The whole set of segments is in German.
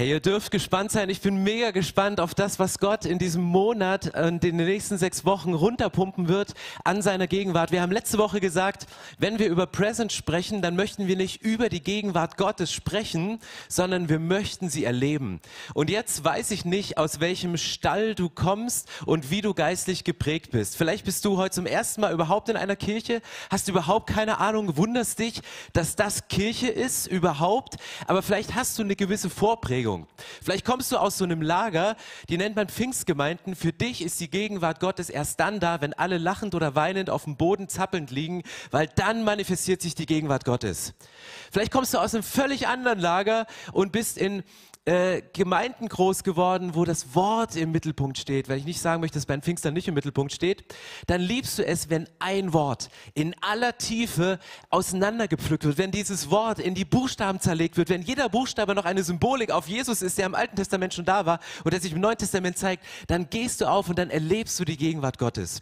Hey, ihr dürft gespannt sein. Ich bin mega gespannt auf das, was Gott in diesem Monat und in den nächsten sechs Wochen runterpumpen wird an seiner Gegenwart. Wir haben letzte Woche gesagt, wenn wir über Present sprechen, dann möchten wir nicht über die Gegenwart Gottes sprechen, sondern wir möchten sie erleben. Und jetzt weiß ich nicht, aus welchem Stall du kommst und wie du geistlich geprägt bist. Vielleicht bist du heute zum ersten Mal überhaupt in einer Kirche, hast überhaupt keine Ahnung, wunderst dich, dass das Kirche ist überhaupt, aber vielleicht hast du eine gewisse Vorprägung. Bewegung. Vielleicht kommst du aus so einem Lager, die nennt man Pfingstgemeinden. Für dich ist die Gegenwart Gottes erst dann da, wenn alle lachend oder weinend auf dem Boden zappelnd liegen, weil dann manifestiert sich die Gegenwart Gottes. Vielleicht kommst du aus einem völlig anderen Lager und bist in äh, Gemeinden groß geworden, wo das Wort im Mittelpunkt steht, weil ich nicht sagen möchte, dass bei Pfingstern nicht im Mittelpunkt steht, dann liebst du es, wenn ein Wort in aller Tiefe auseinandergepflückt wird, wenn dieses Wort in die Buchstaben zerlegt wird, wenn jeder Buchstabe noch eine Symbolik auf Jesus ist, der im Alten Testament schon da war und der sich im Neuen Testament zeigt, dann gehst du auf und dann erlebst du die Gegenwart Gottes.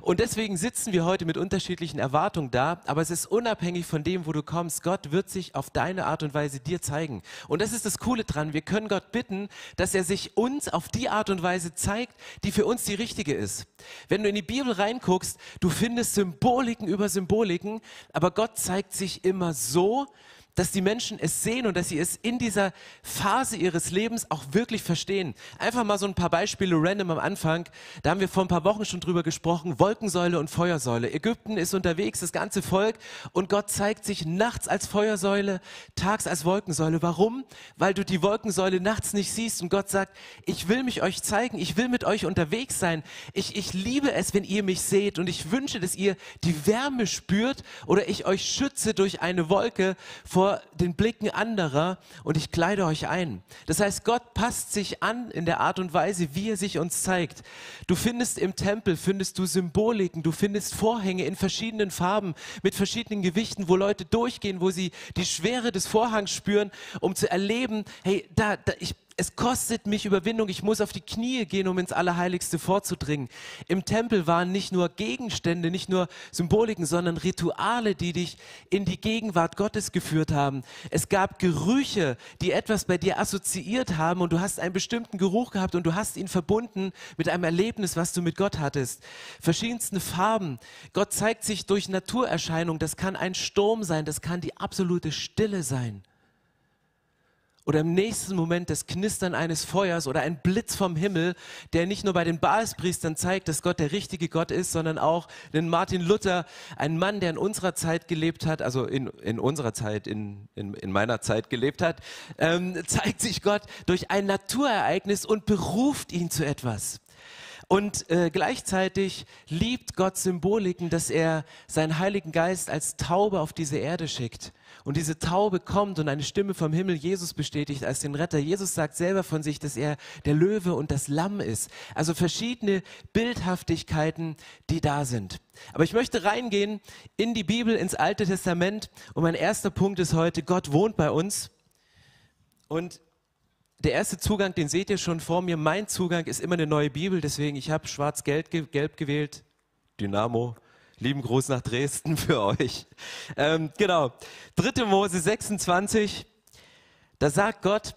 Und deswegen sitzen wir heute mit unterschiedlichen Erwartungen da, aber es ist unabhängig von dem, wo du kommst. Gott wird sich auf deine Art und Weise dir zeigen. Und das ist das Coole dran. Wir wir können Gott bitten, dass er sich uns auf die Art und Weise zeigt, die für uns die richtige ist. Wenn du in die Bibel reinguckst, du findest Symboliken über Symboliken, aber Gott zeigt sich immer so, dass die Menschen es sehen und dass sie es in dieser Phase ihres Lebens auch wirklich verstehen. Einfach mal so ein paar Beispiele random am Anfang. Da haben wir vor ein paar Wochen schon drüber gesprochen. Wolkensäule und Feuersäule. Ägypten ist unterwegs, das ganze Volk. Und Gott zeigt sich nachts als Feuersäule, tags als Wolkensäule. Warum? Weil du die Wolkensäule nachts nicht siehst und Gott sagt, ich will mich euch zeigen. Ich will mit euch unterwegs sein. Ich, ich liebe es, wenn ihr mich seht und ich wünsche, dass ihr die Wärme spürt oder ich euch schütze durch eine Wolke vor vor den Blicken anderer und ich kleide euch ein. Das heißt, Gott passt sich an in der Art und Weise, wie er sich uns zeigt. Du findest im Tempel, findest du Symboliken, du findest Vorhänge in verschiedenen Farben, mit verschiedenen Gewichten, wo Leute durchgehen, wo sie die Schwere des Vorhangs spüren, um zu erleben, hey, da, da ich es kostet mich Überwindung, ich muss auf die Knie gehen, um ins Allerheiligste vorzudringen. Im Tempel waren nicht nur Gegenstände, nicht nur Symboliken, sondern Rituale, die dich in die Gegenwart Gottes geführt haben. Es gab Gerüche, die etwas bei dir assoziiert haben und du hast einen bestimmten Geruch gehabt und du hast ihn verbunden mit einem Erlebnis, was du mit Gott hattest. Verschiedenste Farben. Gott zeigt sich durch Naturerscheinungen. Das kann ein Sturm sein, das kann die absolute Stille sein oder im nächsten Moment das Knistern eines Feuers oder ein Blitz vom Himmel, der nicht nur bei den Baalspriestern zeigt, dass Gott der richtige Gott ist, sondern auch den Martin Luther, ein Mann, der in unserer Zeit gelebt hat, also in, in unserer Zeit, in, in, in meiner Zeit gelebt hat, ähm, zeigt sich Gott durch ein Naturereignis und beruft ihn zu etwas. Und äh, gleichzeitig liebt Gott Symboliken, dass er seinen Heiligen Geist als Taube auf diese Erde schickt und diese Taube kommt und eine Stimme vom Himmel Jesus bestätigt als den Retter. Jesus sagt selber von sich, dass er der Löwe und das Lamm ist. Also verschiedene Bildhaftigkeiten, die da sind. Aber ich möchte reingehen in die Bibel, ins Alte Testament. Und mein erster Punkt ist heute, Gott wohnt bei uns. Und der erste Zugang, den seht ihr schon vor mir. Mein Zugang ist immer eine neue Bibel, deswegen ich habe schwarz-gelb gewählt. Dynamo, Lieben Gruß nach Dresden für euch. Ähm, genau. 3. Mose 26. Da sagt Gott,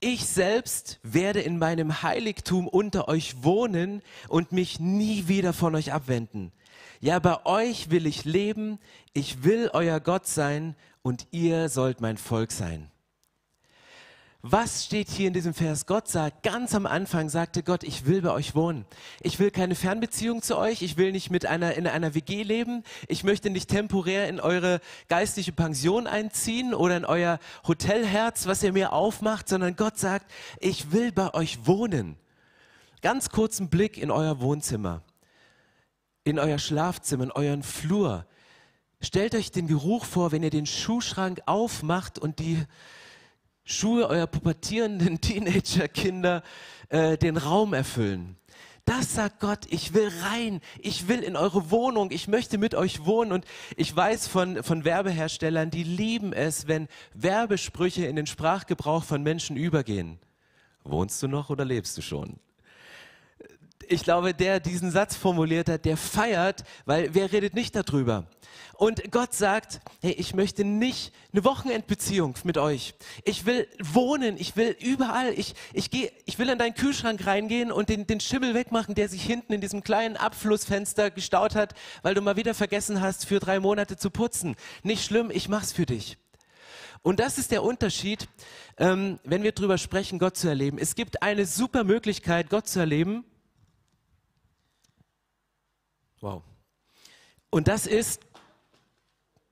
ich selbst werde in meinem Heiligtum unter euch wohnen und mich nie wieder von euch abwenden. Ja, bei euch will ich leben, ich will euer Gott sein und ihr sollt mein Volk sein. Was steht hier in diesem Vers? Gott sagt, ganz am Anfang sagte Gott, ich will bei euch wohnen. Ich will keine Fernbeziehung zu euch. Ich will nicht mit einer, in einer WG leben. Ich möchte nicht temporär in eure geistliche Pension einziehen oder in euer Hotelherz, was ihr mir aufmacht, sondern Gott sagt, ich will bei euch wohnen. Ganz kurzen Blick in euer Wohnzimmer, in euer Schlafzimmer, in euren Flur. Stellt euch den Geruch vor, wenn ihr den Schuhschrank aufmacht und die Schuhe eurer pubertierenden Teenagerkinder äh, den Raum erfüllen. Das sagt Gott, ich will rein, ich will in eure Wohnung, ich möchte mit euch wohnen. Und ich weiß von, von Werbeherstellern, die lieben es, wenn Werbesprüche in den Sprachgebrauch von Menschen übergehen. Wohnst du noch oder lebst du schon? Ich glaube, der diesen Satz formuliert hat, der feiert, weil wer redet nicht darüber? Und Gott sagt, hey, ich möchte nicht eine Wochenendbeziehung mit euch. Ich will wohnen, ich will überall, ich, ich, geh, ich will in deinen Kühlschrank reingehen und den, den Schimmel wegmachen, der sich hinten in diesem kleinen Abflussfenster gestaut hat, weil du mal wieder vergessen hast, für drei Monate zu putzen. Nicht schlimm, ich mach's für dich. Und das ist der Unterschied, ähm, wenn wir darüber sprechen, Gott zu erleben. Es gibt eine super Möglichkeit, Gott zu erleben. Wow. Und das ist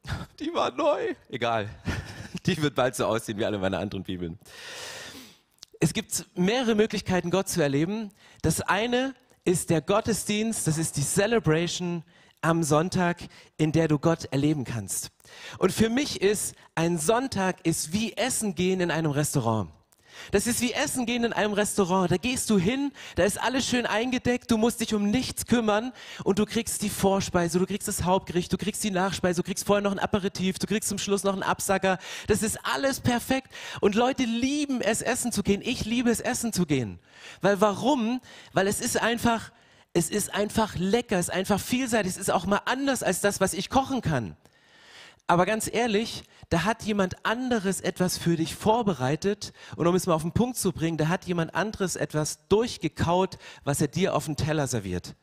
die war neu. Egal. Die wird bald so aussehen wie alle meine anderen Bibeln. Es gibt mehrere Möglichkeiten, Gott zu erleben. Das eine ist der Gottesdienst, das ist die Celebration am Sonntag, in der du Gott erleben kannst. Und für mich ist ein Sonntag ist wie Essen gehen in einem Restaurant. Das ist wie Essen gehen in einem Restaurant. Da gehst du hin, da ist alles schön eingedeckt, du musst dich um nichts kümmern und du kriegst die Vorspeise, du kriegst das Hauptgericht, du kriegst die Nachspeise, du kriegst vorher noch ein Aperitif, du kriegst zum Schluss noch einen Absacker. Das ist alles perfekt und Leute lieben es, essen zu gehen. Ich liebe es, essen zu gehen. Weil warum? Weil es ist einfach, es ist einfach lecker, es ist einfach vielseitig, es ist auch mal anders als das, was ich kochen kann. Aber ganz ehrlich, da hat jemand anderes etwas für dich vorbereitet. Und um es mal auf den Punkt zu bringen, da hat jemand anderes etwas durchgekaut, was er dir auf den Teller serviert.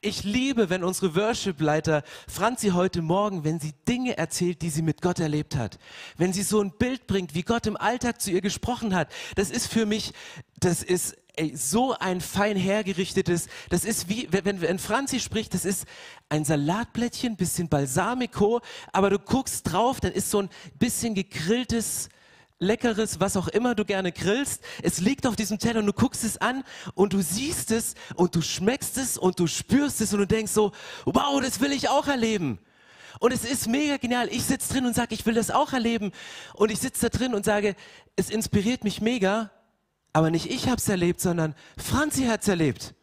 Ich liebe, wenn unsere Worship-Leiter Franzi heute Morgen, wenn sie Dinge erzählt, die sie mit Gott erlebt hat, wenn sie so ein Bild bringt, wie Gott im Alltag zu ihr gesprochen hat, das ist für mich, das ist ey, so ein fein hergerichtetes, das ist wie, wenn, wenn Franzi spricht, das ist ein Salatblättchen, bisschen Balsamico, aber du guckst drauf, dann ist so ein bisschen gegrilltes, leckeres, was auch immer du gerne grillst. Es liegt auf diesem Teller und du guckst es an und du siehst es und du schmeckst es und du spürst es und du denkst so, wow, das will ich auch erleben. Und es ist mega genial. Ich sitze drin und sage, ich will das auch erleben. Und ich sitze da drin und sage, es inspiriert mich mega. Aber nicht ich habe es erlebt, sondern Franzi hat es erlebt.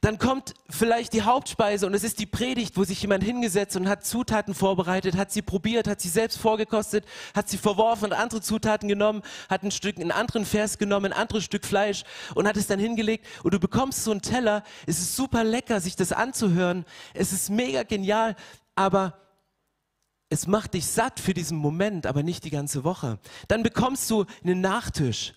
Dann kommt vielleicht die Hauptspeise und es ist die Predigt, wo sich jemand hingesetzt und hat Zutaten vorbereitet, hat sie probiert, hat sie selbst vorgekostet, hat sie verworfen und andere Zutaten genommen, hat ein Stück, einen anderen Vers genommen, ein anderes Stück Fleisch und hat es dann hingelegt und du bekommst so einen Teller. Es ist super lecker, sich das anzuhören. Es ist mega genial, aber es macht dich satt für diesen Moment, aber nicht die ganze Woche. Dann bekommst du einen Nachtisch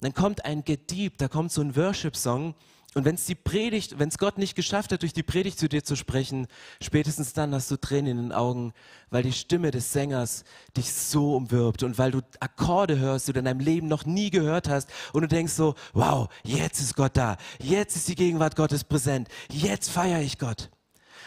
dann kommt ein Gedieb, da kommt so ein Worship-Song. Und wenn es die Predigt, wenn es Gott nicht geschafft hat, durch die Predigt zu dir zu sprechen, spätestens dann hast du Tränen in den Augen, weil die Stimme des Sängers dich so umwirbt und weil du Akkorde hörst, die du in deinem Leben noch nie gehört hast und du denkst so, wow, jetzt ist Gott da, jetzt ist die Gegenwart Gottes präsent, jetzt feiere ich Gott.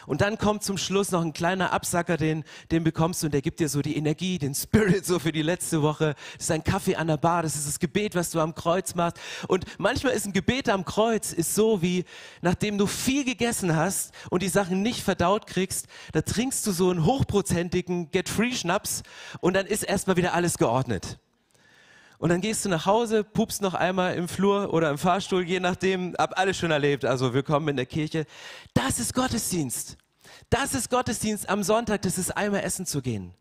Und dann kommt zum Schluss noch ein kleiner Absacker, den, den bekommst du und der gibt dir so die Energie, den Spirit so für die letzte Woche. Das ist ein Kaffee an der Bar, das ist das Gebet, was du am Kreuz machst. Und manchmal ist ein Gebet am Kreuz ist so wie, nachdem du viel gegessen hast und die Sachen nicht verdaut kriegst, da trinkst du so einen hochprozentigen Get-Free-Schnaps und dann ist erstmal wieder alles geordnet. Und dann gehst du nach Hause, pupst noch einmal im Flur oder im Fahrstuhl, je nachdem, hab alles schon erlebt. Also willkommen in der Kirche. Das ist Gottesdienst. Das ist Gottesdienst am Sonntag, das ist einmal essen zu gehen.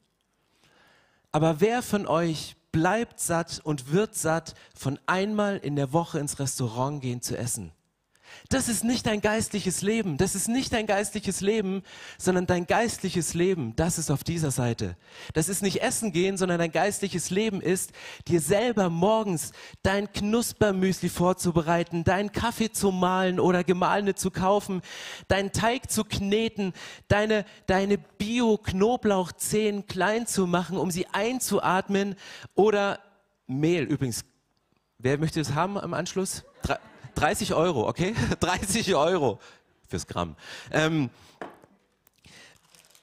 Aber wer von euch bleibt satt und wird satt, von einmal in der Woche ins Restaurant gehen zu essen? Das ist nicht dein geistliches Leben. Das ist nicht dein geistliches Leben, sondern dein geistliches Leben, das ist auf dieser Seite. Das ist nicht Essen gehen, sondern dein geistliches Leben ist, dir selber morgens dein Knuspermüsli vorzubereiten, deinen Kaffee zu mahlen oder gemahlene zu kaufen, deinen Teig zu kneten, deine, deine Bio-Knoblauchzehen klein zu machen, um sie einzuatmen oder Mehl übrigens. Wer möchte das haben im Anschluss? Drei 30 Euro, okay? 30 Euro fürs Gramm. Ähm,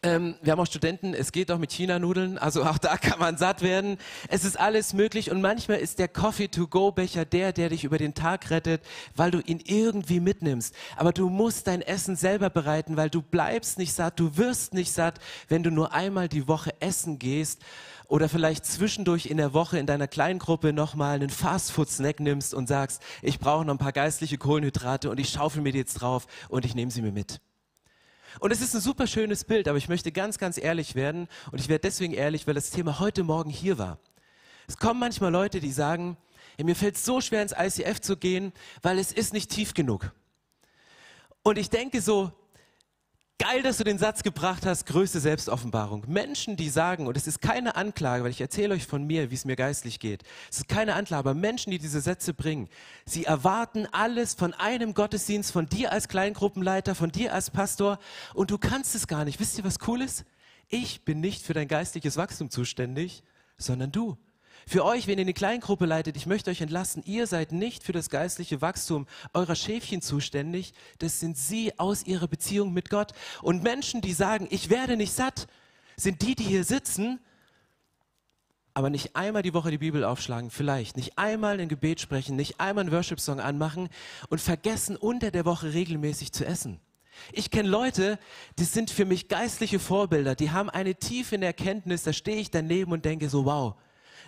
ähm, wir haben auch Studenten, es geht auch mit China-Nudeln, also auch da kann man satt werden. Es ist alles möglich und manchmal ist der Coffee-to-go-Becher der, der dich über den Tag rettet, weil du ihn irgendwie mitnimmst. Aber du musst dein Essen selber bereiten, weil du bleibst nicht satt, du wirst nicht satt, wenn du nur einmal die Woche essen gehst oder vielleicht zwischendurch in der Woche in deiner kleinen Gruppe nochmal einen Fastfood-Snack nimmst und sagst, ich brauche noch ein paar geistliche Kohlenhydrate und ich schaufel mir die jetzt drauf und ich nehme sie mir mit. Und es ist ein super schönes Bild, aber ich möchte ganz, ganz ehrlich werden und ich werde deswegen ehrlich, weil das Thema heute Morgen hier war. Es kommen manchmal Leute, die sagen, hey, mir fällt es so schwer ins ICF zu gehen, weil es ist nicht tief genug. Und ich denke so, Geil, dass du den Satz gebracht hast, größte Selbstoffenbarung. Menschen, die sagen, und es ist keine Anklage, weil ich erzähle euch von mir, wie es mir geistlich geht. Es ist keine Anklage, aber Menschen, die diese Sätze bringen, sie erwarten alles von einem Gottesdienst, von dir als Kleingruppenleiter, von dir als Pastor und du kannst es gar nicht. Wisst ihr, was cool ist? Ich bin nicht für dein geistliches Wachstum zuständig, sondern du. Für euch, wenn ihr eine Kleingruppe leitet, ich möchte euch entlassen, ihr seid nicht für das geistliche Wachstum eurer Schäfchen zuständig, das sind sie aus ihrer Beziehung mit Gott. Und Menschen, die sagen, ich werde nicht satt, sind die, die hier sitzen, aber nicht einmal die Woche die Bibel aufschlagen, vielleicht, nicht einmal ein Gebet sprechen, nicht einmal einen Worship-Song anmachen und vergessen, unter der Woche regelmäßig zu essen. Ich kenne Leute, die sind für mich geistliche Vorbilder, die haben eine tiefe Erkenntnis, da stehe ich daneben und denke so, wow,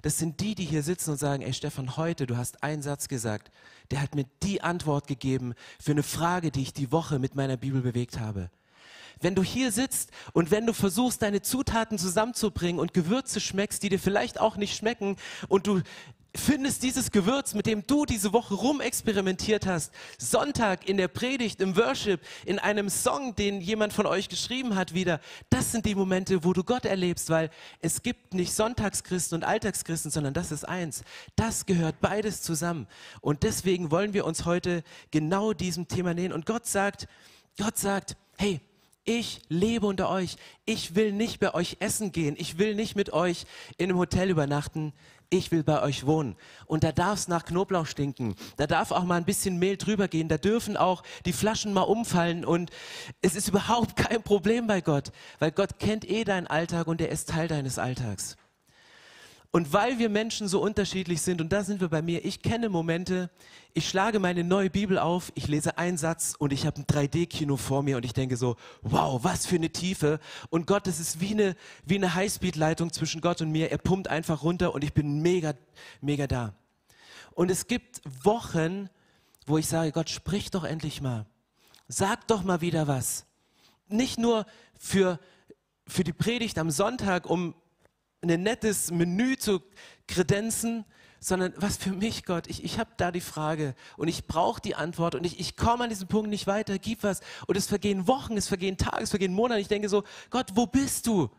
das sind die, die hier sitzen und sagen, ey Stefan, heute, du hast einen Satz gesagt, der hat mir die Antwort gegeben für eine Frage, die ich die Woche mit meiner Bibel bewegt habe. Wenn du hier sitzt und wenn du versuchst, deine Zutaten zusammenzubringen und Gewürze schmeckst, die dir vielleicht auch nicht schmecken und du findest dieses Gewürz, mit dem du diese Woche rumexperimentiert hast, Sonntag in der Predigt, im Worship, in einem Song, den jemand von euch geschrieben hat, wieder, das sind die Momente, wo du Gott erlebst, weil es gibt nicht Sonntagschristen und Alltagschristen, sondern das ist eins. Das gehört beides zusammen. Und deswegen wollen wir uns heute genau diesem Thema nähern. Und Gott sagt, Gott sagt, hey, ich lebe unter euch. Ich will nicht bei euch essen gehen. Ich will nicht mit euch in einem Hotel übernachten ich will bei euch wohnen. Und da darf es nach Knoblauch stinken. Da darf auch mal ein bisschen Mehl drüber gehen. Da dürfen auch die Flaschen mal umfallen. Und es ist überhaupt kein Problem bei Gott, weil Gott kennt eh deinen Alltag und er ist Teil deines Alltags. Und weil wir Menschen so unterschiedlich sind, und da sind wir bei mir, ich kenne Momente, ich schlage meine neue Bibel auf, ich lese einen Satz und ich habe ein 3D-Kino vor mir und ich denke so, wow, was für eine Tiefe. Und Gott, das ist wie eine, wie eine Highspeed-Leitung zwischen Gott und mir. Er pumpt einfach runter und ich bin mega, mega da. Und es gibt Wochen, wo ich sage, Gott, sprich doch endlich mal. Sag doch mal wieder was. Nicht nur für, für die Predigt am Sonntag, um ein nettes Menü zu kredenzen, sondern was für mich, Gott, ich, ich habe da die Frage und ich brauche die Antwort und ich, ich komme an diesem Punkt nicht weiter, gib was. Und es vergehen Wochen, es vergehen Tage, es vergehen Monate. Ich denke so, Gott, wo bist du?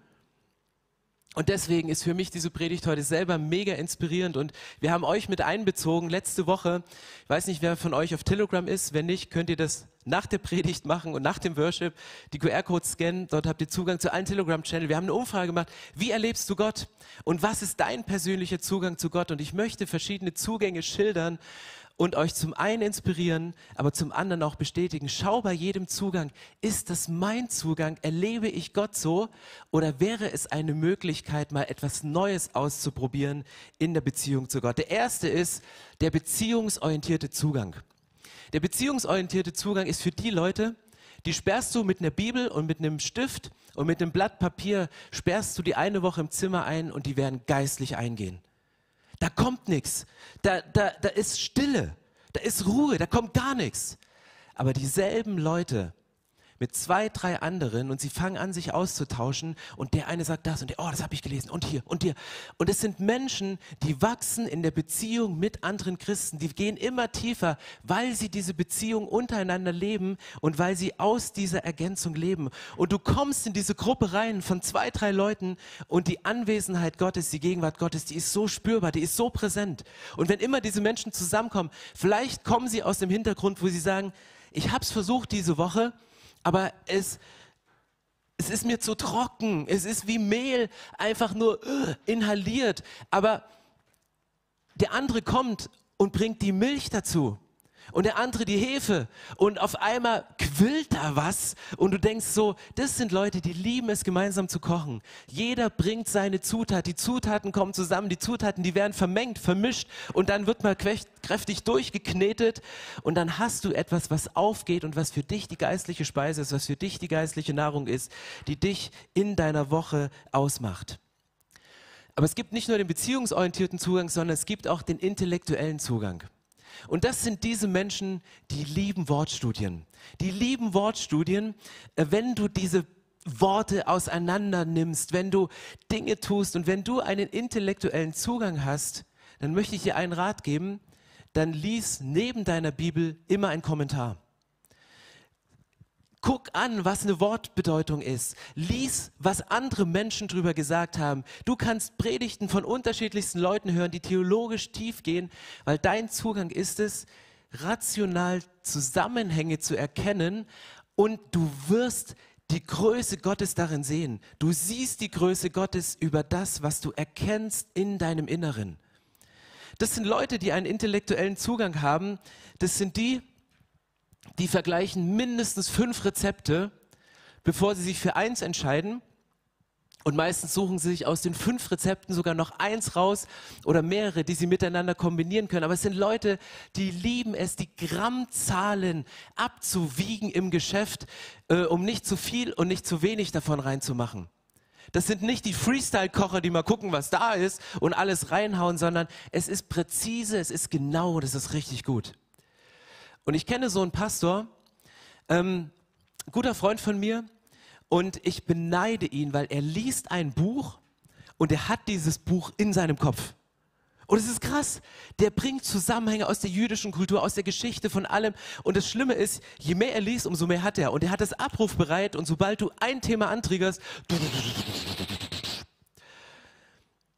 Und deswegen ist für mich diese Predigt heute selber mega inspirierend und wir haben euch mit einbezogen letzte Woche. Ich weiß nicht, wer von euch auf Telegram ist. Wenn nicht, könnt ihr das nach der Predigt machen und nach dem Worship die QR-Codes scannen. Dort habt ihr Zugang zu allen Telegram-Channel. Wir haben eine Umfrage gemacht. Wie erlebst du Gott? Und was ist dein persönlicher Zugang zu Gott? Und ich möchte verschiedene Zugänge schildern und euch zum einen inspirieren, aber zum anderen auch bestätigen. Schau bei jedem Zugang, ist das mein Zugang? Erlebe ich Gott so? Oder wäre es eine Möglichkeit, mal etwas Neues auszuprobieren in der Beziehung zu Gott? Der erste ist der beziehungsorientierte Zugang. Der beziehungsorientierte Zugang ist für die Leute, die sperrst du mit einer Bibel und mit einem Stift und mit einem Blatt Papier, sperrst du die eine Woche im Zimmer ein und die werden geistlich eingehen. Da kommt nichts. Da, da, da ist Stille. Da ist Ruhe. Da kommt gar nichts. Aber dieselben Leute, mit zwei, drei anderen und sie fangen an, sich auszutauschen und der eine sagt das und der, oh, das habe ich gelesen und hier und dir. Und es sind Menschen, die wachsen in der Beziehung mit anderen Christen, die gehen immer tiefer, weil sie diese Beziehung untereinander leben und weil sie aus dieser Ergänzung leben. Und du kommst in diese Gruppe rein von zwei, drei Leuten und die Anwesenheit Gottes, die Gegenwart Gottes, die ist so spürbar, die ist so präsent. Und wenn immer diese Menschen zusammenkommen, vielleicht kommen sie aus dem Hintergrund, wo sie sagen, ich habe es versucht diese Woche, aber es, es ist mir zu trocken. Es ist wie Mehl, einfach nur uh, inhaliert. Aber der andere kommt und bringt die Milch dazu und der andere die Hefe und auf einmal quillt da was und du denkst so, das sind Leute, die lieben es gemeinsam zu kochen. Jeder bringt seine Zutat, die Zutaten kommen zusammen, die Zutaten, die werden vermengt, vermischt und dann wird mal kräftig durchgeknetet und dann hast du etwas, was aufgeht und was für dich die geistliche Speise ist, was für dich die geistliche Nahrung ist, die dich in deiner Woche ausmacht. Aber es gibt nicht nur den beziehungsorientierten Zugang, sondern es gibt auch den intellektuellen Zugang. Und das sind diese Menschen, die lieben Wortstudien. Die lieben Wortstudien, äh, wenn du diese Worte auseinander nimmst, wenn du Dinge tust und wenn du einen intellektuellen Zugang hast, dann möchte ich dir einen Rat geben, dann lies neben deiner Bibel immer einen Kommentar. Guck an, was eine Wortbedeutung ist. Lies, was andere Menschen drüber gesagt haben. Du kannst Predigten von unterschiedlichsten Leuten hören, die theologisch tief gehen, weil dein Zugang ist es, rational Zusammenhänge zu erkennen und du wirst die Größe Gottes darin sehen. Du siehst die Größe Gottes über das, was du erkennst in deinem Inneren. Das sind Leute, die einen intellektuellen Zugang haben. Das sind die, die vergleichen mindestens fünf Rezepte, bevor sie sich für eins entscheiden. Und meistens suchen sie sich aus den fünf Rezepten sogar noch eins raus oder mehrere, die sie miteinander kombinieren können. Aber es sind Leute, die lieben es, die Grammzahlen abzuwiegen im Geschäft, äh, um nicht zu viel und nicht zu wenig davon reinzumachen. Das sind nicht die Freestyle-Kocher, die mal gucken, was da ist und alles reinhauen, sondern es ist präzise, es ist genau, das ist richtig gut. Und ich kenne so einen Pastor, ähm, guter Freund von mir, und ich beneide ihn, weil er liest ein Buch und er hat dieses Buch in seinem Kopf. Und es ist krass. Der bringt Zusammenhänge aus der jüdischen Kultur, aus der Geschichte, von allem. Und das Schlimme ist, je mehr er liest, umso mehr hat er. Und er hat das abrufbereit. Und sobald du ein Thema antriggerst,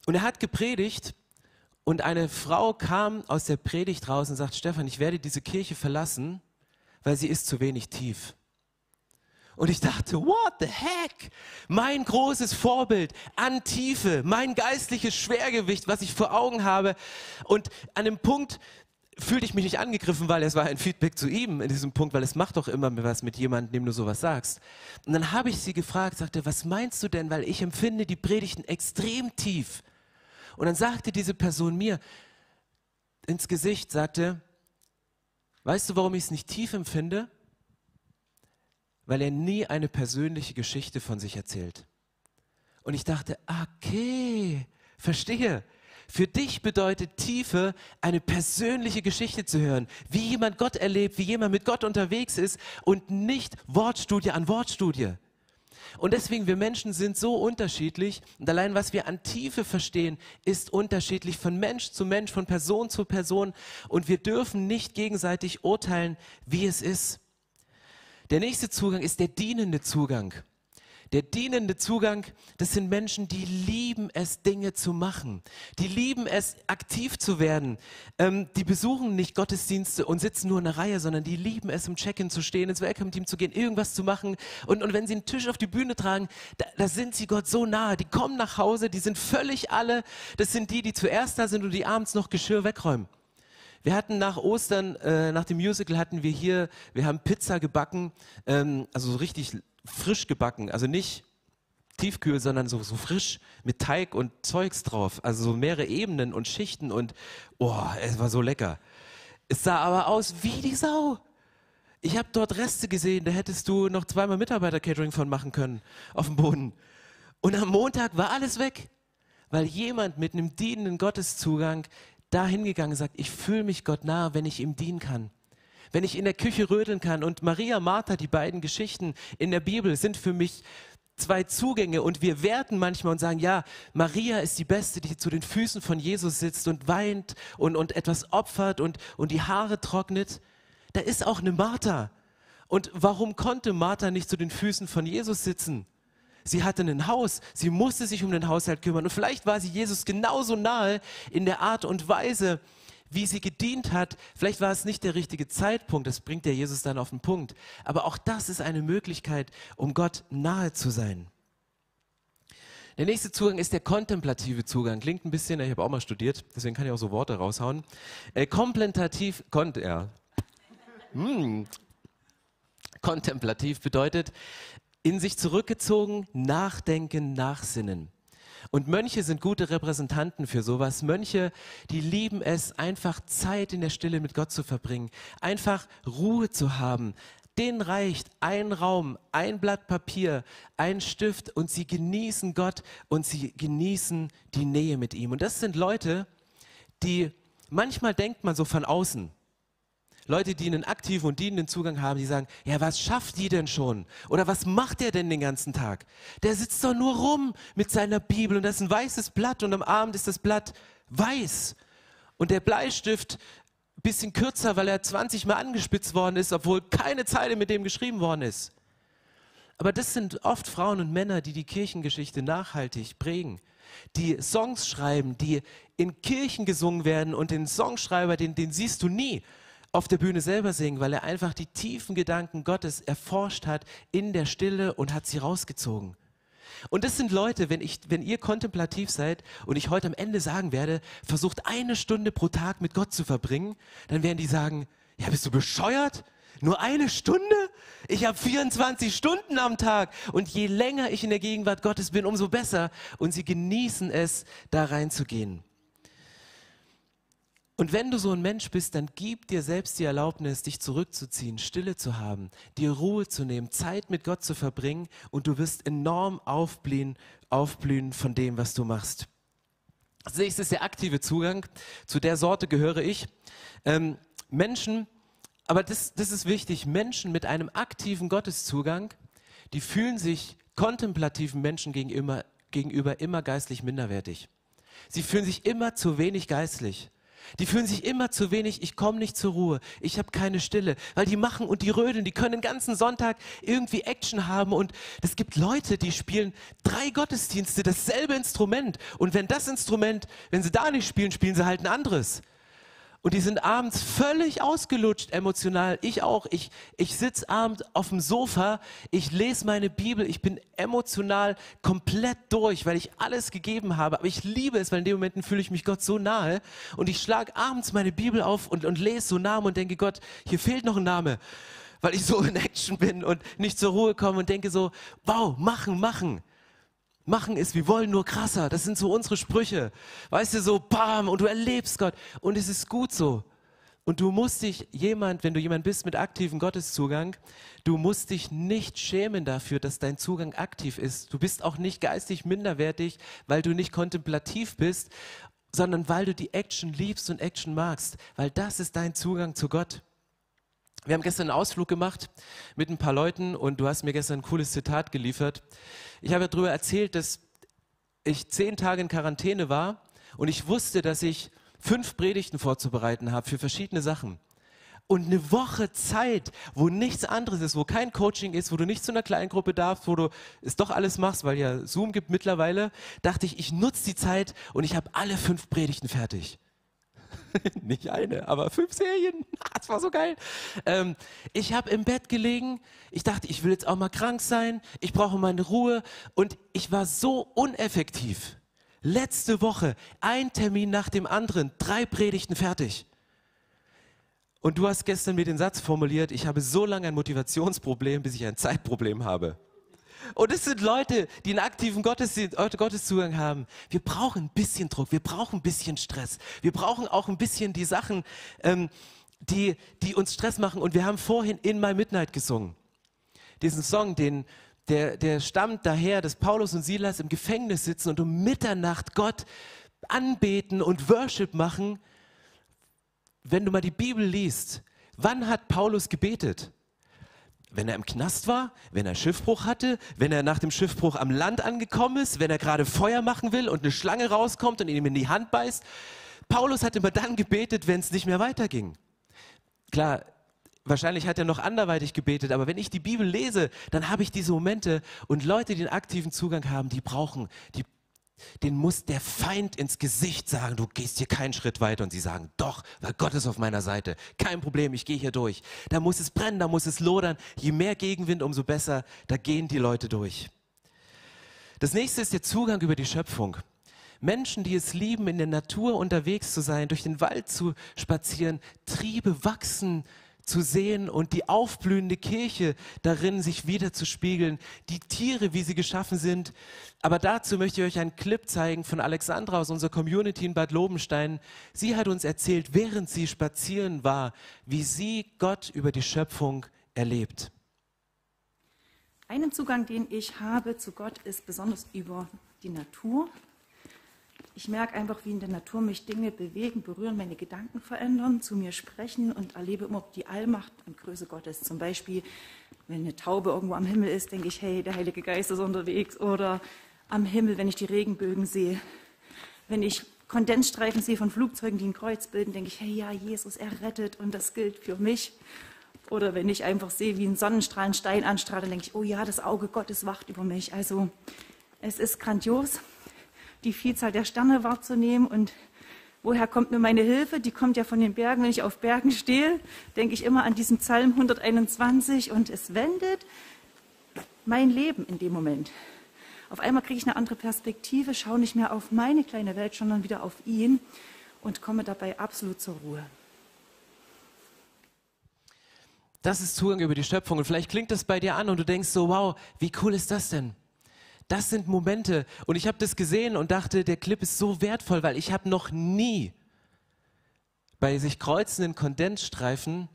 und er hat gepredigt und eine Frau kam aus der Predigt raus und sagt, Stefan, ich werde diese Kirche verlassen, weil sie ist zu wenig tief. Und ich dachte, what the heck? Mein großes Vorbild an Tiefe, mein geistliches Schwergewicht, was ich vor Augen habe. Und an dem Punkt fühlte ich mich nicht angegriffen, weil es war ein Feedback zu ihm in diesem Punkt, weil es macht doch immer was mit jemandem, dem du sowas sagst. Und dann habe ich sie gefragt, sagte, was meinst du denn? Weil ich empfinde die Predigten extrem tief. Und dann sagte diese Person mir ins Gesicht, sagte, weißt du, warum ich es nicht tief empfinde? Weil er nie eine persönliche Geschichte von sich erzählt. Und ich dachte, okay, verstehe. Für dich bedeutet Tiefe, eine persönliche Geschichte zu hören, wie jemand Gott erlebt, wie jemand mit Gott unterwegs ist und nicht Wortstudie an Wortstudie. Und deswegen, wir Menschen sind so unterschiedlich und allein was wir an Tiefe verstehen, ist unterschiedlich von Mensch zu Mensch, von Person zu Person und wir dürfen nicht gegenseitig urteilen, wie es ist. Der nächste Zugang ist der dienende Zugang. Der dienende Zugang, das sind Menschen, die lieben es, Dinge zu machen. Die lieben es, aktiv zu werden. Ähm, die besuchen nicht Gottesdienste und sitzen nur in der Reihe, sondern die lieben es, im Check-in zu stehen, ins Welcome-Team zu gehen, irgendwas zu machen. Und, und wenn sie einen Tisch auf die Bühne tragen, da, da sind sie Gott so nahe. Die kommen nach Hause, die sind völlig alle. Das sind die, die zuerst da sind und die abends noch Geschirr wegräumen. Wir hatten nach Ostern, äh, nach dem Musical hatten wir hier, wir haben Pizza gebacken, ähm, also so richtig frisch gebacken, also nicht Tiefkühl, sondern so, so frisch mit Teig und Zeugs drauf. Also so mehrere Ebenen und Schichten und oh, es war so lecker. Es sah aber aus wie die Sau. Ich habe dort Reste gesehen, da hättest du noch zweimal Mitarbeiter-Catering von machen können auf dem Boden. Und am Montag war alles weg, weil jemand mit einem dienenden Gotteszugang da hingegangen sagt, ich fühle mich Gott nahe, wenn ich ihm dienen kann wenn ich in der Küche rödeln kann. Und Maria, Martha, die beiden Geschichten in der Bibel sind für mich zwei Zugänge und wir werten manchmal und sagen, ja, Maria ist die Beste, die zu den Füßen von Jesus sitzt und weint und, und etwas opfert und, und die Haare trocknet. Da ist auch eine Martha. Und warum konnte Martha nicht zu den Füßen von Jesus sitzen? Sie hatte ein Haus, sie musste sich um den Haushalt kümmern und vielleicht war sie Jesus genauso nahe in der Art und Weise, wie sie gedient hat. Vielleicht war es nicht der richtige Zeitpunkt, das bringt der Jesus dann auf den Punkt. Aber auch das ist eine Möglichkeit, um Gott nahe zu sein. Der nächste Zugang ist der kontemplative Zugang. Klingt ein bisschen, ich habe auch mal studiert, deswegen kann ich auch so Worte raushauen. Äh, kontemplativ, kont, ja. Hm. Kontemplativ bedeutet in sich zurückgezogen, nachdenken, nachsinnen. Und Mönche sind gute Repräsentanten für sowas. Mönche, die lieben es, einfach Zeit in der Stille mit Gott zu verbringen, einfach Ruhe zu haben. Denen reicht ein Raum, ein Blatt Papier, ein Stift und sie genießen Gott und sie genießen die Nähe mit ihm. Und das sind Leute, die manchmal denkt man so von außen, Leute, die einen aktiven und dienenden Zugang haben, die sagen, ja, was schafft die denn schon? Oder was macht der denn den ganzen Tag? Der sitzt doch nur rum mit seiner Bibel und das ist ein weißes Blatt und am Abend ist das Blatt weiß. Und der Bleistift ein bisschen kürzer, weil er 20 Mal angespitzt worden ist, obwohl keine Zeile mit dem geschrieben worden ist. Aber das sind oft Frauen und Männer, die die Kirchengeschichte nachhaltig prägen, die Songs schreiben, die in Kirchen gesungen werden und den Songschreiber, den, den siehst du nie auf der Bühne selber singen, weil er einfach die tiefen Gedanken Gottes erforscht hat in der Stille und hat sie rausgezogen. Und das sind Leute, wenn, ich, wenn ihr kontemplativ seid und ich heute am Ende sagen werde, versucht eine Stunde pro Tag mit Gott zu verbringen, dann werden die sagen, ja, bist du bescheuert? Nur eine Stunde? Ich habe 24 Stunden am Tag. Und je länger ich in der Gegenwart Gottes bin, umso besser. Und sie genießen es, da reinzugehen. Und wenn du so ein Mensch bist, dann gib dir selbst die Erlaubnis, dich zurückzuziehen, Stille zu haben, dir Ruhe zu nehmen, Zeit mit Gott zu verbringen und du wirst enorm aufblühen, aufblühen von dem, was du machst. Als nächstes der aktive Zugang. Zu der Sorte gehöre ich. Ähm, Menschen, aber das, das ist wichtig, Menschen mit einem aktiven Gotteszugang, die fühlen sich kontemplativen Menschen gegenüber, gegenüber immer geistlich minderwertig. Sie fühlen sich immer zu wenig geistlich. Die fühlen sich immer zu wenig, ich komme nicht zur Ruhe, ich habe keine Stille, weil die machen und die rödeln, die können den ganzen Sonntag irgendwie Action haben und es gibt Leute, die spielen drei Gottesdienste dasselbe Instrument und wenn das Instrument, wenn sie da nicht spielen, spielen sie halt ein anderes. Und die sind abends völlig ausgelutscht emotional. Ich auch. Ich, ich sitze abends auf dem Sofa, ich lese meine Bibel, ich bin emotional komplett durch, weil ich alles gegeben habe. Aber ich liebe es, weil in den Momenten fühle ich mich Gott so nahe. Und ich schlage abends meine Bibel auf und, und lese so Namen und denke, Gott, hier fehlt noch ein Name. Weil ich so in Action bin und nicht zur Ruhe komme und denke so, wow, machen, machen. Machen ist, wir wollen nur krasser. Das sind so unsere Sprüche. Weißt du, so bam, und du erlebst Gott. Und es ist gut so. Und du musst dich jemand, wenn du jemand bist mit aktivem Gotteszugang, du musst dich nicht schämen dafür, dass dein Zugang aktiv ist. Du bist auch nicht geistig minderwertig, weil du nicht kontemplativ bist, sondern weil du die Action liebst und Action magst, weil das ist dein Zugang zu Gott. Wir haben gestern einen Ausflug gemacht mit ein paar Leuten und du hast mir gestern ein cooles Zitat geliefert. Ich habe darüber erzählt, dass ich zehn Tage in Quarantäne war und ich wusste, dass ich fünf Predigten vorzubereiten habe für verschiedene Sachen. Und eine Woche Zeit, wo nichts anderes ist, wo kein Coaching ist, wo du nicht zu einer kleinen Gruppe darfst, wo du es doch alles machst, weil ja Zoom gibt mittlerweile, dachte ich, ich nutze die Zeit und ich habe alle fünf Predigten fertig. nicht eine, aber fünf Serien. Das war so geil. Ähm, ich habe im Bett gelegen. Ich dachte, ich will jetzt auch mal krank sein. Ich brauche meine Ruhe. Und ich war so uneffektiv. Letzte Woche ein Termin nach dem anderen, drei Predigten fertig. Und du hast gestern mir den Satz formuliert, ich habe so lange ein Motivationsproblem, bis ich ein Zeitproblem habe. Und es sind Leute, die einen aktiven Gotteszugang haben. Wir brauchen ein bisschen Druck, wir brauchen ein bisschen Stress. Wir brauchen auch ein bisschen die Sachen, ähm, die, die uns Stress machen. Und wir haben vorhin In My Midnight gesungen. Diesen Song, den, der, der stammt daher, dass Paulus und Silas im Gefängnis sitzen und um Mitternacht Gott anbeten und Worship machen. Wenn du mal die Bibel liest, wann hat Paulus gebetet? Wenn er im Knast war, wenn er Schiffbruch hatte, wenn er nach dem Schiffbruch am Land angekommen ist, wenn er gerade Feuer machen will und eine Schlange rauskommt und ihm in die Hand beißt. Paulus hat immer dann gebetet, wenn es nicht mehr weiterging. Klar, wahrscheinlich hat er noch anderweitig gebetet, aber wenn ich die Bibel lese, dann habe ich diese Momente und Leute, die einen aktiven Zugang haben, die brauchen, die den muss der Feind ins Gesicht sagen, du gehst hier keinen Schritt weiter. Und sie sagen, doch, weil Gott ist auf meiner Seite. Kein Problem, ich gehe hier durch. Da muss es brennen, da muss es lodern. Je mehr Gegenwind, umso besser. Da gehen die Leute durch. Das nächste ist der Zugang über die Schöpfung. Menschen, die es lieben, in der Natur unterwegs zu sein, durch den Wald zu spazieren, Triebe wachsen, zu sehen und die aufblühende Kirche darin sich wieder zu spiegeln, die Tiere, wie sie geschaffen sind. Aber dazu möchte ich euch einen Clip zeigen von Alexandra aus unserer Community in Bad Lobenstein. Sie hat uns erzählt, während sie spazieren war, wie sie Gott über die Schöpfung erlebt. Einen Zugang, den ich habe zu Gott, ist besonders über die Natur. Ich merke einfach, wie in der Natur mich Dinge bewegen, berühren, meine Gedanken verändern, zu mir sprechen und erlebe immer die Allmacht und Größe Gottes. Zum Beispiel, wenn eine Taube irgendwo am Himmel ist, denke ich, hey, der Heilige Geist ist unterwegs. Oder am Himmel, wenn ich die Regenbögen sehe. Wenn ich Kondensstreifen sehe von Flugzeugen, die ein Kreuz bilden, denke ich, hey, ja, Jesus, er rettet und das gilt für mich. Oder wenn ich einfach sehe, wie ein Sonnenstrahl einen Stein anstrahlt, dann denke ich, oh ja, das Auge Gottes wacht über mich. Also es ist grandios, die Vielzahl der Sterne wahrzunehmen und woher kommt mir meine Hilfe? Die kommt ja von den Bergen. Wenn ich auf Bergen stehe, denke ich immer an diesen Psalm 121 und es wendet mein Leben in dem Moment. Auf einmal kriege ich eine andere Perspektive, schaue nicht mehr auf meine kleine Welt, sondern wieder auf ihn und komme dabei absolut zur Ruhe. Das ist Zugang über die Schöpfung. Und vielleicht klingt das bei dir an und du denkst so, wow, wie cool ist das denn? Das sind Momente. Und ich habe das gesehen und dachte, der Clip ist so wertvoll, weil ich habe noch nie bei sich kreuzenden Kondensstreifen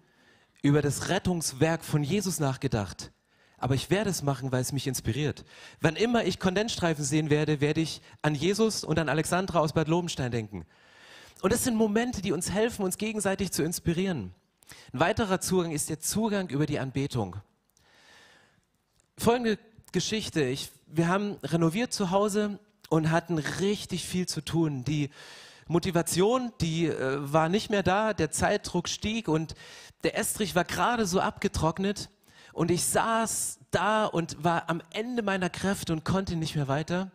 über das Rettungswerk von Jesus nachgedacht. Aber ich werde es machen, weil es mich inspiriert. Wann immer ich Kondensstreifen sehen werde, werde ich an Jesus und an Alexandra aus Bad Lobenstein denken. Und das sind Momente, die uns helfen, uns gegenseitig zu inspirieren. Ein weiterer Zugang ist der Zugang über die Anbetung. Folgende Geschichte. Ich, wir haben renoviert zu Hause und hatten richtig viel zu tun. Die Motivation, die äh, war nicht mehr da, der Zeitdruck stieg und der Estrich war gerade so abgetrocknet und ich saß da und war am Ende meiner Kräfte und konnte nicht mehr weiter.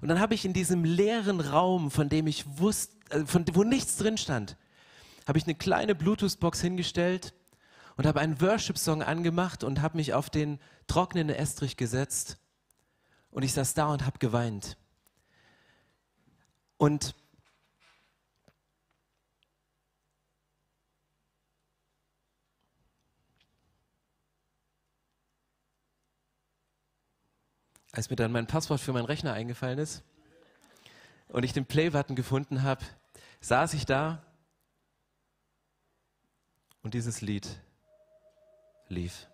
Und dann habe ich in diesem leeren Raum, von dem ich wusste, äh, von, wo nichts drin stand, habe ich eine kleine Bluetooth-Box hingestellt und habe einen Worship-Song angemacht und habe mich auf den trockenen Estrich gesetzt. Und ich saß da und habe geweint. Und als mir dann mein Passwort für meinen Rechner eingefallen ist und ich den Play-Button gefunden habe, saß ich da und dieses Lied lief.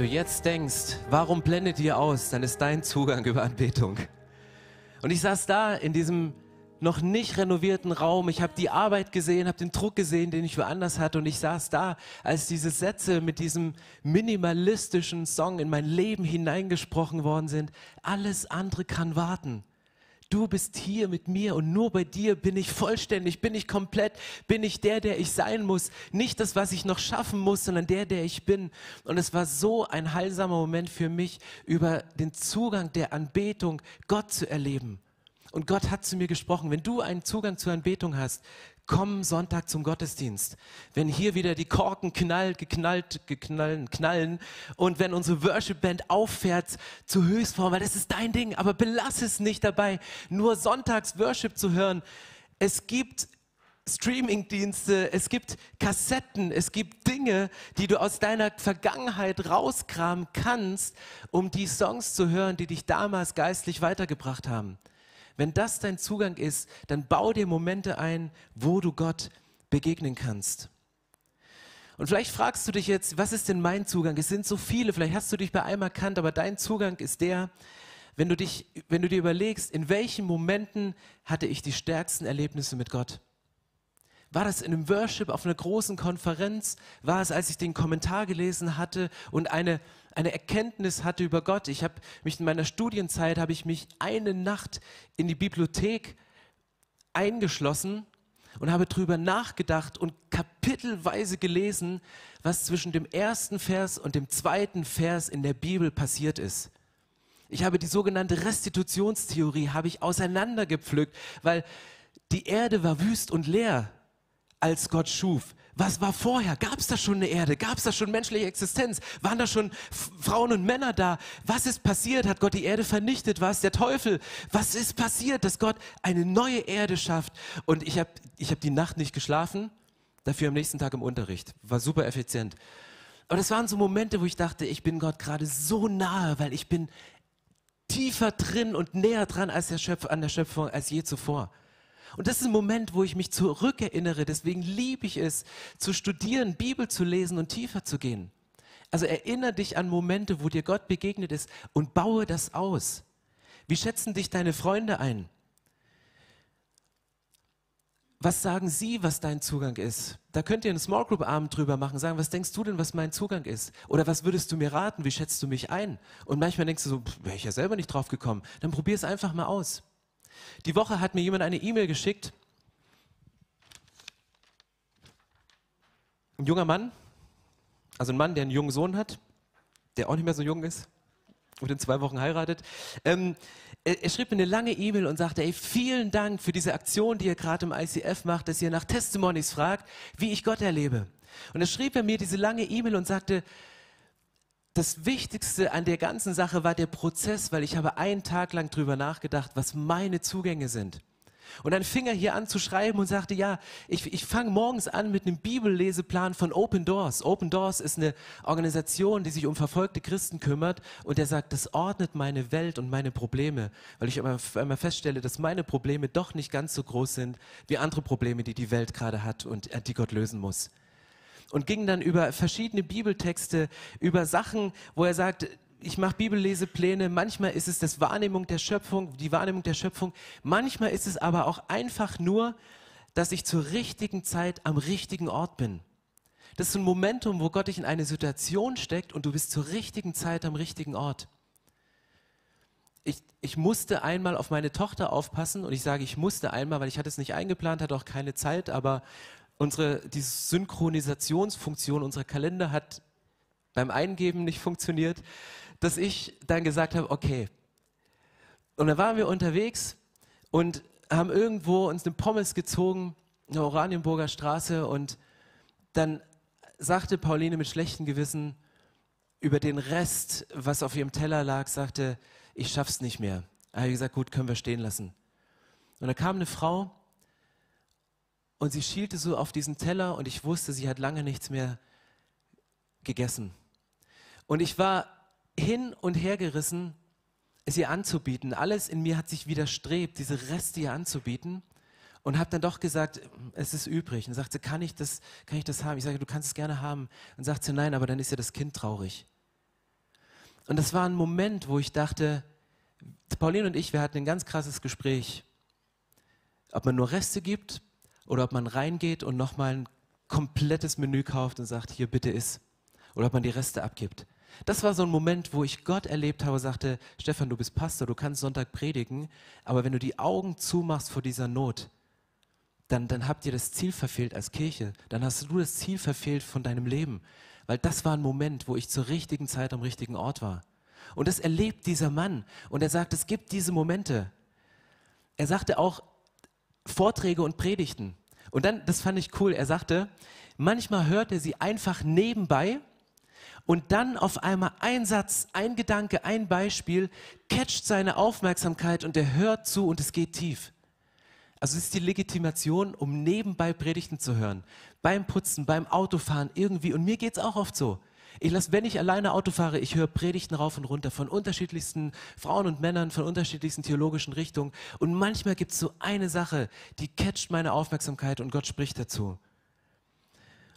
Du jetzt denkst, warum blendet ihr aus, dann ist dein Zugang über Anbetung. Und ich saß da in diesem noch nicht renovierten Raum. Ich habe die Arbeit gesehen, habe den Druck gesehen, den ich woanders hatte. Und ich saß da, als diese Sätze mit diesem minimalistischen Song in mein Leben hineingesprochen worden sind. Alles andere kann warten. Du bist hier mit mir und nur bei dir bin ich vollständig, bin ich komplett, bin ich der, der ich sein muss. Nicht das, was ich noch schaffen muss, sondern der, der ich bin. Und es war so ein heilsamer Moment für mich, über den Zugang der Anbetung Gott zu erleben. Und Gott hat zu mir gesprochen, wenn du einen Zugang zur Anbetung hast, komm Sonntag zum Gottesdienst. Wenn hier wieder die Korken knallt, geknallt, geknallen, knallen und wenn unsere Worship-Band auffährt zu Höchstform, weil das ist dein Ding, aber belass es nicht dabei, nur sonntags Worship zu hören. Es gibt Streamingdienste, es gibt Kassetten, es gibt Dinge, die du aus deiner Vergangenheit rauskramen kannst, um die Songs zu hören, die dich damals geistlich weitergebracht haben. Wenn das dein Zugang ist, dann bau dir Momente ein, wo du Gott begegnen kannst. Und vielleicht fragst du dich jetzt, was ist denn mein Zugang? Es sind so viele, vielleicht hast du dich bei einem erkannt, aber dein Zugang ist der, wenn du, dich, wenn du dir überlegst, in welchen Momenten hatte ich die stärksten Erlebnisse mit Gott? War das in einem Worship auf einer großen Konferenz? War es, als ich den Kommentar gelesen hatte und eine, eine Erkenntnis hatte über Gott? Ich habe mich in meiner Studienzeit habe ich mich eine Nacht in die Bibliothek eingeschlossen und habe drüber nachgedacht und kapitelweise gelesen, was zwischen dem ersten Vers und dem zweiten Vers in der Bibel passiert ist. Ich habe die sogenannte Restitutionstheorie habe ich auseinandergepflückt, weil die Erde war wüst und leer, als Gott schuf. Was war vorher? Gab es da schon eine Erde? Gab es da schon menschliche Existenz? Waren da schon Frauen und Männer da? Was ist passiert? Hat Gott die Erde vernichtet? War es der Teufel? Was ist passiert, dass Gott eine neue Erde schafft? Und ich habe ich hab die Nacht nicht geschlafen, dafür am nächsten Tag im Unterricht. War super effizient. Aber das waren so Momente, wo ich dachte, ich bin Gott gerade so nahe, weil ich bin tiefer drin und näher dran als der Schöpf, an der Schöpfung als je zuvor. Und das ist ein Moment, wo ich mich zurückerinnere. Deswegen liebe ich es, zu studieren, Bibel zu lesen und tiefer zu gehen. Also erinnere dich an Momente, wo dir Gott begegnet ist und baue das aus. Wie schätzen dich deine Freunde ein? Was sagen sie, was dein Zugang ist? Da könnt ihr einen Small Group Abend drüber machen, sagen, was denkst du denn, was mein Zugang ist? Oder was würdest du mir raten? Wie schätzt du mich ein? Und manchmal denkst du so, wäre ich ja selber nicht drauf gekommen. Dann probier es einfach mal aus. Die Woche hat mir jemand eine E-Mail geschickt. Ein junger Mann, also ein Mann, der einen jungen Sohn hat, der auch nicht mehr so jung ist und in zwei Wochen heiratet. Ähm, er, er, schrieb mir eine lange E-Mail und sagte, ey, vielen Dank für diese Aktion, die ihr gerade im ICF macht, dass ihr nach Testimonies fragt, wie ich Gott erlebe. Und er schrieb er mir diese lange E-Mail und sagte, das Wichtigste an der ganzen Sache war der Prozess, weil ich habe einen Tag lang drüber nachgedacht, was meine Zugänge sind. Und dann fing er hier an zu schreiben und sagte, ja, ich, ich fange morgens an mit einem Bibelleseplan von Open Doors. Open Doors ist eine Organisation, die sich um verfolgte Christen kümmert und er sagt, das ordnet meine Welt und meine Probleme, weil ich immer, immer feststelle, dass meine Probleme doch nicht ganz so groß sind wie andere Probleme, die die Welt gerade hat und äh, die Gott lösen muss und ging dann über verschiedene Bibeltexte, über Sachen, wo er sagt, ich mache Bibellesepläne, manchmal ist es das Wahrnehmung der Schöpfung, die Wahrnehmung der Schöpfung, manchmal ist es aber auch einfach nur, dass ich zur richtigen Zeit am richtigen Ort bin. Das ist ein Momentum, wo Gott dich in eine Situation steckt und du bist zur richtigen Zeit am richtigen Ort. Ich, ich, musste einmal auf meine Tochter aufpassen und ich sage, ich musste einmal, weil ich hatte es nicht eingeplant, hatte auch keine Zeit, aber unsere, die Synchronisationsfunktion unserer Kalender hat beim Eingeben nicht funktioniert, dass ich dann gesagt habe, okay. Und dann waren wir unterwegs und haben irgendwo uns eine Pommes gezogen, in der Oranienburger Straße und dann sagte Pauline mit schlechtem Gewissen über den Rest, was auf ihrem Teller lag, sagte, ich schaff's nicht mehr. Da habe ich gesagt, gut, können wir stehen lassen. Und da kam eine Frau und sie schielte so auf diesen Teller und ich wusste, sie hat lange nichts mehr gegessen. Und ich war hin und her gerissen, es ihr anzubieten. Alles in mir hat sich widerstrebt, diese Reste ihr anzubieten. Und habe dann doch gesagt, es ist übrig. Und sagte, kann ich das, kann ich das haben? Ich sage, du kannst es gerne haben. Und sagt sie, nein, aber dann ist ja das Kind traurig. Und das war ein Moment, wo ich dachte, Pauline und ich, wir hatten ein ganz krasses Gespräch. Ob man nur Reste gibt oder ob man reingeht und nochmal ein komplettes Menü kauft und sagt, hier bitte iss. Oder ob man die Reste abgibt. Das war so ein Moment, wo ich Gott erlebt habe, sagte, Stefan, du bist Pastor, du kannst Sonntag predigen, aber wenn du die Augen zumachst vor dieser Not, dann, dann habt ihr das Ziel verfehlt als Kirche. Dann hast du das Ziel verfehlt von deinem Leben. Weil das war ein Moment, wo ich zur richtigen Zeit am richtigen Ort war. Und das erlebt dieser Mann. Und er sagt, es gibt diese Momente. Er sagte auch Vorträge und Predigten. Und dann, das fand ich cool, er sagte, manchmal hört er sie einfach nebenbei und dann auf einmal ein Satz, ein Gedanke, ein Beispiel catcht seine Aufmerksamkeit und er hört zu und es geht tief. Also es ist die Legitimation, um nebenbei Predigten zu hören. Beim Putzen, beim Autofahren, irgendwie. Und mir geht es auch oft so. Ich lasse, wenn ich alleine Auto fahre, ich höre Predigten rauf und runter von unterschiedlichsten Frauen und Männern, von unterschiedlichsten theologischen Richtungen. Und manchmal gibt es so eine Sache, die catcht meine Aufmerksamkeit und Gott spricht dazu.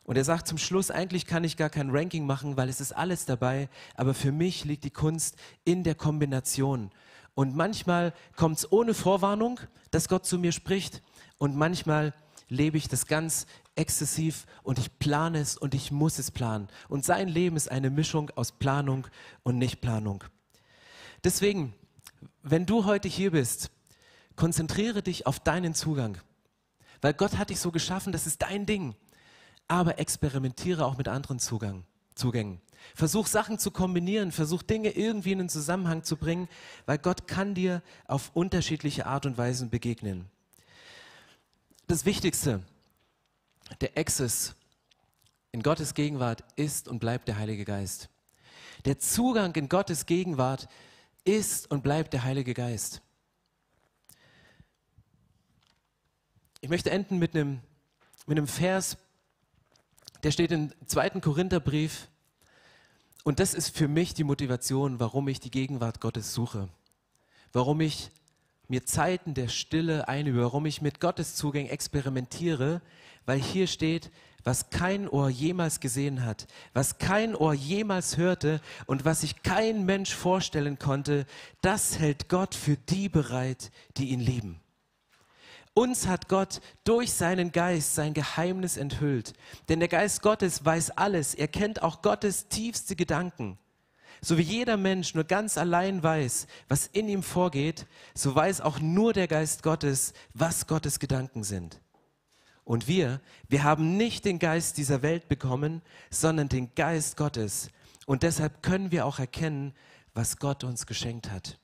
Und er sagt zum Schluss, eigentlich kann ich gar kein Ranking machen, weil es ist alles dabei, aber für mich liegt die Kunst in der Kombination. Und manchmal kommt es ohne Vorwarnung, dass Gott zu mir spricht und manchmal lebe ich das ganz exzessiv und ich plane es und ich muss es planen. Und sein Leben ist eine Mischung aus Planung und Nichtplanung. Deswegen, wenn du heute hier bist, konzentriere dich auf deinen Zugang. Weil Gott hat dich so geschaffen, das ist dein Ding. Aber experimentiere auch mit anderen Zugang, Zugängen. Versuch Sachen zu kombinieren, versuch Dinge irgendwie in einen Zusammenhang zu bringen, weil Gott kann dir auf unterschiedliche Art und Weisen begegnen. Das Wichtigste, der Access in Gottes Gegenwart ist und bleibt der Heilige Geist. Der Zugang in Gottes Gegenwart ist und bleibt der Heilige Geist. Ich möchte enden mit einem, mit einem Vers, der steht im zweiten Korintherbrief. Und das ist für mich die Motivation, warum ich die Gegenwart Gottes suche. Warum ich mir Zeiten der Stille einübe, warum ich mit Gottes Zugängen experimentiere, weil hier steht, was kein Ohr jemals gesehen hat, was kein Ohr jemals hörte und was sich kein Mensch vorstellen konnte, das hält Gott für die bereit, die ihn lieben. Uns hat Gott durch seinen Geist sein Geheimnis enthüllt. Denn der Geist Gottes weiß alles. Er kennt auch Gottes tiefste Gedanken. So wie jeder Mensch nur ganz allein weiß, was in ihm vorgeht, so weiß auch nur der Geist Gottes, was Gottes Gedanken sind. Und wir, wir haben nicht den Geist dieser Welt bekommen, sondern den Geist Gottes. Und deshalb können wir auch erkennen, was Gott uns geschenkt hat.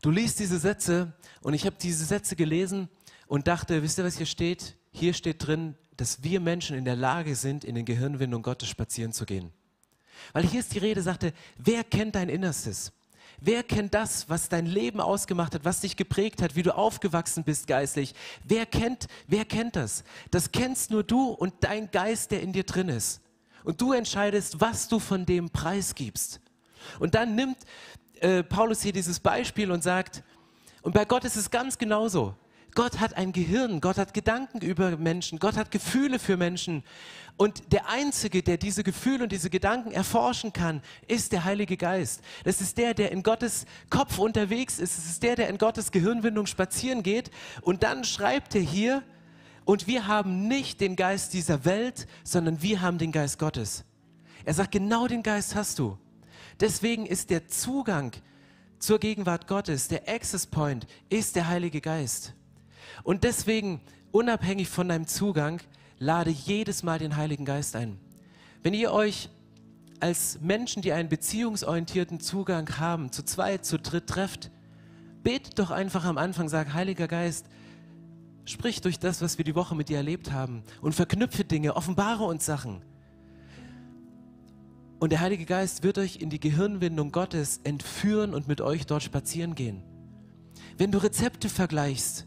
Du liest diese Sätze und ich habe diese Sätze gelesen und dachte, wisst ihr, was hier steht? Hier steht drin, dass wir Menschen in der Lage sind, in den Gehirnwindungen Gottes spazieren zu gehen. Weil hier ist die Rede, sagte, wer kennt dein Innerstes? Wer kennt das, was dein Leben ausgemacht hat, was dich geprägt hat, wie du aufgewachsen bist geistlich? Wer kennt, wer kennt das? Das kennst nur du und dein Geist, der in dir drin ist. Und du entscheidest, was du von dem preisgibst. Und dann nimmt äh, Paulus hier dieses Beispiel und sagt, und bei Gott ist es ganz genauso. Gott hat ein Gehirn, Gott hat Gedanken über Menschen, Gott hat Gefühle für Menschen. Und der Einzige, der diese Gefühle und diese Gedanken erforschen kann, ist der Heilige Geist. Das ist der, der in Gottes Kopf unterwegs ist. Es ist der, der in Gottes Gehirnwindung spazieren geht. Und dann schreibt er hier, und wir haben nicht den Geist dieser Welt, sondern wir haben den Geist Gottes. Er sagt, genau den Geist hast du. Deswegen ist der Zugang zur Gegenwart Gottes, der Access Point, ist der Heilige Geist. Und deswegen, unabhängig von deinem Zugang, lade jedes Mal den Heiligen Geist ein. Wenn ihr euch als Menschen, die einen beziehungsorientierten Zugang haben, zu zweit, zu dritt trefft, betet doch einfach am Anfang, sag, Heiliger Geist, sprich durch das, was wir die Woche mit dir erlebt haben und verknüpfe Dinge, offenbare uns Sachen. Und der Heilige Geist wird euch in die Gehirnwindung Gottes entführen und mit euch dort spazieren gehen. Wenn du Rezepte vergleichst,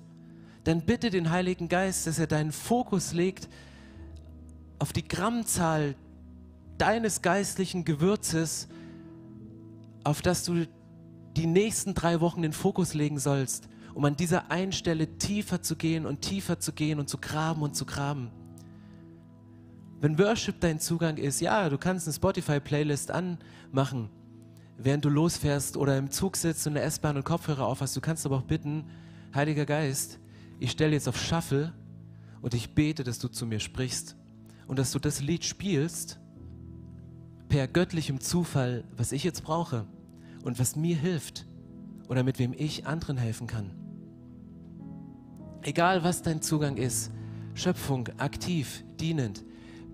dann bitte den Heiligen Geist, dass er deinen Fokus legt auf die Grammzahl deines geistlichen Gewürzes, auf das du die nächsten drei Wochen den Fokus legen sollst, um an dieser einen Stelle tiefer zu gehen und tiefer zu gehen und zu graben und zu graben. Wenn Worship dein Zugang ist, ja, du kannst eine Spotify-Playlist anmachen, während du losfährst oder im Zug sitzt und eine S-Bahn und Kopfhörer auf hast. Du kannst aber auch bitten, Heiliger Geist, ich stelle jetzt auf Shuffle und ich bete, dass du zu mir sprichst und dass du das Lied spielst per göttlichem Zufall, was ich jetzt brauche und was mir hilft oder mit wem ich anderen helfen kann. Egal was dein Zugang ist, Schöpfung, aktiv, dienend,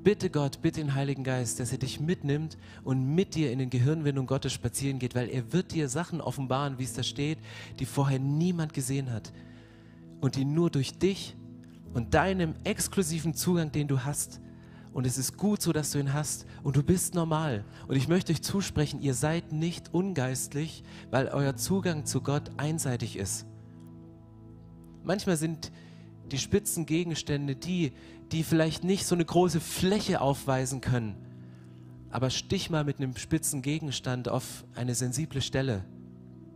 bitte Gott, bitte den Heiligen Geist, dass er dich mitnimmt und mit dir in den Gehirnwindungen Gottes spazieren geht, weil er wird dir Sachen offenbaren, wie es da steht, die vorher niemand gesehen hat und die nur durch dich und deinem exklusiven Zugang, den du hast, und es ist gut so, dass du ihn hast und du bist normal. Und ich möchte euch zusprechen, ihr seid nicht ungeistlich, weil euer Zugang zu Gott einseitig ist. Manchmal sind die spitzen Gegenstände die, die vielleicht nicht so eine große Fläche aufweisen können. Aber stich mal mit einem spitzen Gegenstand auf eine sensible Stelle.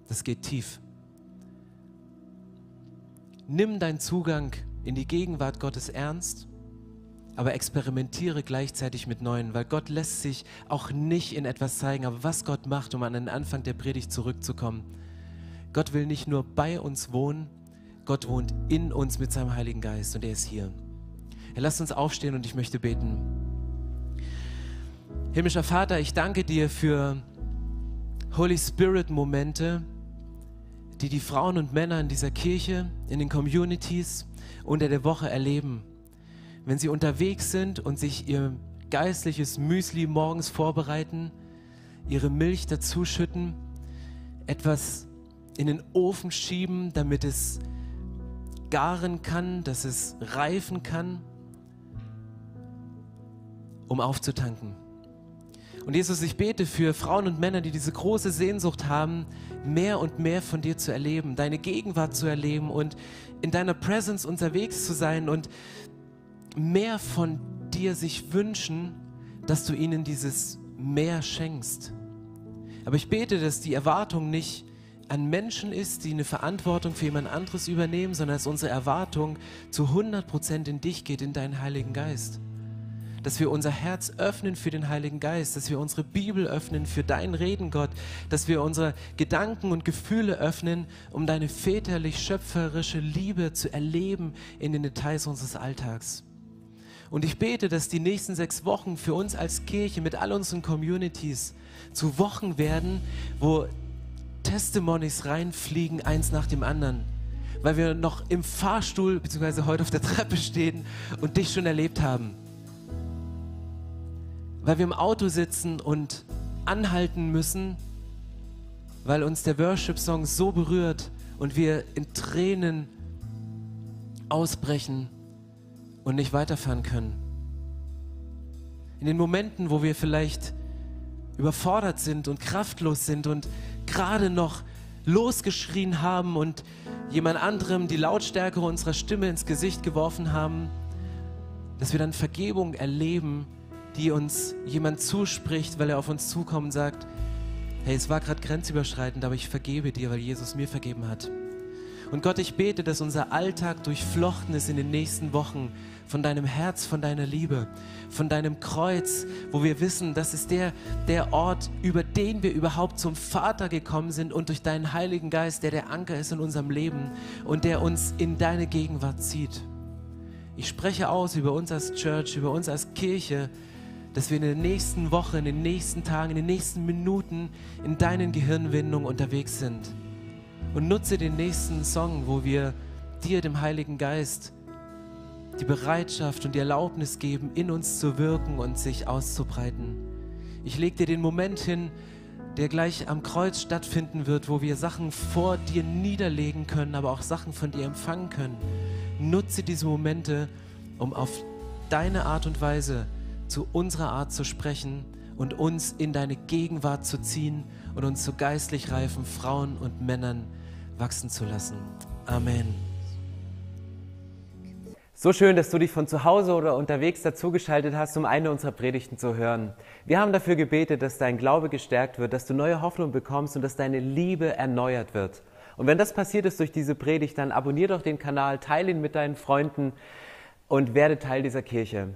Das geht tief. Nimm deinen Zugang in die Gegenwart Gottes ernst, aber experimentiere gleichzeitig mit Neuen, weil Gott lässt sich auch nicht in etwas zeigen, aber was Gott macht, um an den Anfang der Predigt zurückzukommen. Gott will nicht nur bei uns wohnen, Gott wohnt in uns mit seinem Heiligen Geist und er ist hier. Er lasst uns aufstehen und ich möchte beten. Himmlischer Vater, ich danke dir für Holy Spirit Momente, die die Frauen und Männer in dieser Kirche, in den Communities unter der Woche erleben. Wenn sie unterwegs sind und sich ihr geistliches Müsli morgens vorbereiten, ihre Milch dazuschütten, etwas in den Ofen schieben, damit es garen kann, dass es reifen kann, um aufzutanken. Und Jesus, ich bete für Frauen und Männer, die diese große Sehnsucht haben, mehr und mehr von dir zu erleben, deine Gegenwart zu erleben und in deiner Presence unterwegs zu sein und mehr von dir sich wünschen, dass du ihnen dieses mehr schenkst. Aber ich bete, dass die Erwartung nicht an Menschen ist, die eine Verantwortung für jemand anderes übernehmen, sondern dass unsere Erwartung zu 100% in dich geht, in deinen Heiligen Geist. Dass wir unser Herz öffnen für den Heiligen Geist, dass wir unsere Bibel öffnen für dein Reden, Gott, dass wir unsere Gedanken und Gefühle öffnen, um deine väterlich-schöpferische Liebe zu erleben in den Details unseres Alltags. Und ich bete, dass die nächsten sechs Wochen für uns als Kirche mit all unseren Communities zu Wochen werden, wo Testimonies reinfliegen, eins nach dem anderen. Weil wir noch im Fahrstuhl bzw. heute auf der Treppe stehen und dich schon erlebt haben. Weil wir im Auto sitzen und anhalten müssen, weil uns der Worship-Song so berührt und wir in Tränen ausbrechen und nicht weiterfahren können. In den Momenten, wo wir vielleicht überfordert sind und kraftlos sind und gerade noch losgeschrien haben und jemand anderem die Lautstärke unserer Stimme ins Gesicht geworfen haben, dass wir dann Vergebung erleben, die uns jemand zuspricht, weil er auf uns zukommt und sagt, hey, es war gerade grenzüberschreitend, aber ich vergebe dir, weil Jesus mir vergeben hat. Und Gott, ich bete, dass unser Alltag durchflochten ist in den nächsten Wochen von deinem Herz, von deiner Liebe, von deinem Kreuz, wo wir wissen, das ist der, der Ort, über den wir überhaupt zum Vater gekommen sind und durch deinen Heiligen Geist, der der Anker ist in unserem Leben und der uns in deine Gegenwart zieht. Ich spreche aus über uns als Church, über uns als Kirche, dass wir in den nächsten Wochen, in den nächsten Tagen, in den nächsten Minuten in deinen Gehirnwindungen unterwegs sind und nutze den nächsten Song, wo wir dir, dem Heiligen Geist, die Bereitschaft und die Erlaubnis geben, in uns zu wirken und sich auszubreiten. Ich lege dir den Moment hin, der gleich am Kreuz stattfinden wird, wo wir Sachen vor dir niederlegen können, aber auch Sachen von dir empfangen können. Nutze diese Momente, um auf deine Art und Weise zu unserer Art zu sprechen und uns in deine Gegenwart zu ziehen und uns zu geistlich reifen Frauen und Männern wachsen zu lassen. Amen. So schön, dass du dich von zu Hause oder unterwegs dazugeschaltet hast, um eine unserer Predigten zu hören. Wir haben dafür gebetet, dass dein Glaube gestärkt wird, dass du neue Hoffnung bekommst und dass deine Liebe erneuert wird. Und wenn das passiert ist durch diese Predigt, dann abonnier doch den Kanal, teile ihn mit deinen Freunden und werde Teil dieser Kirche.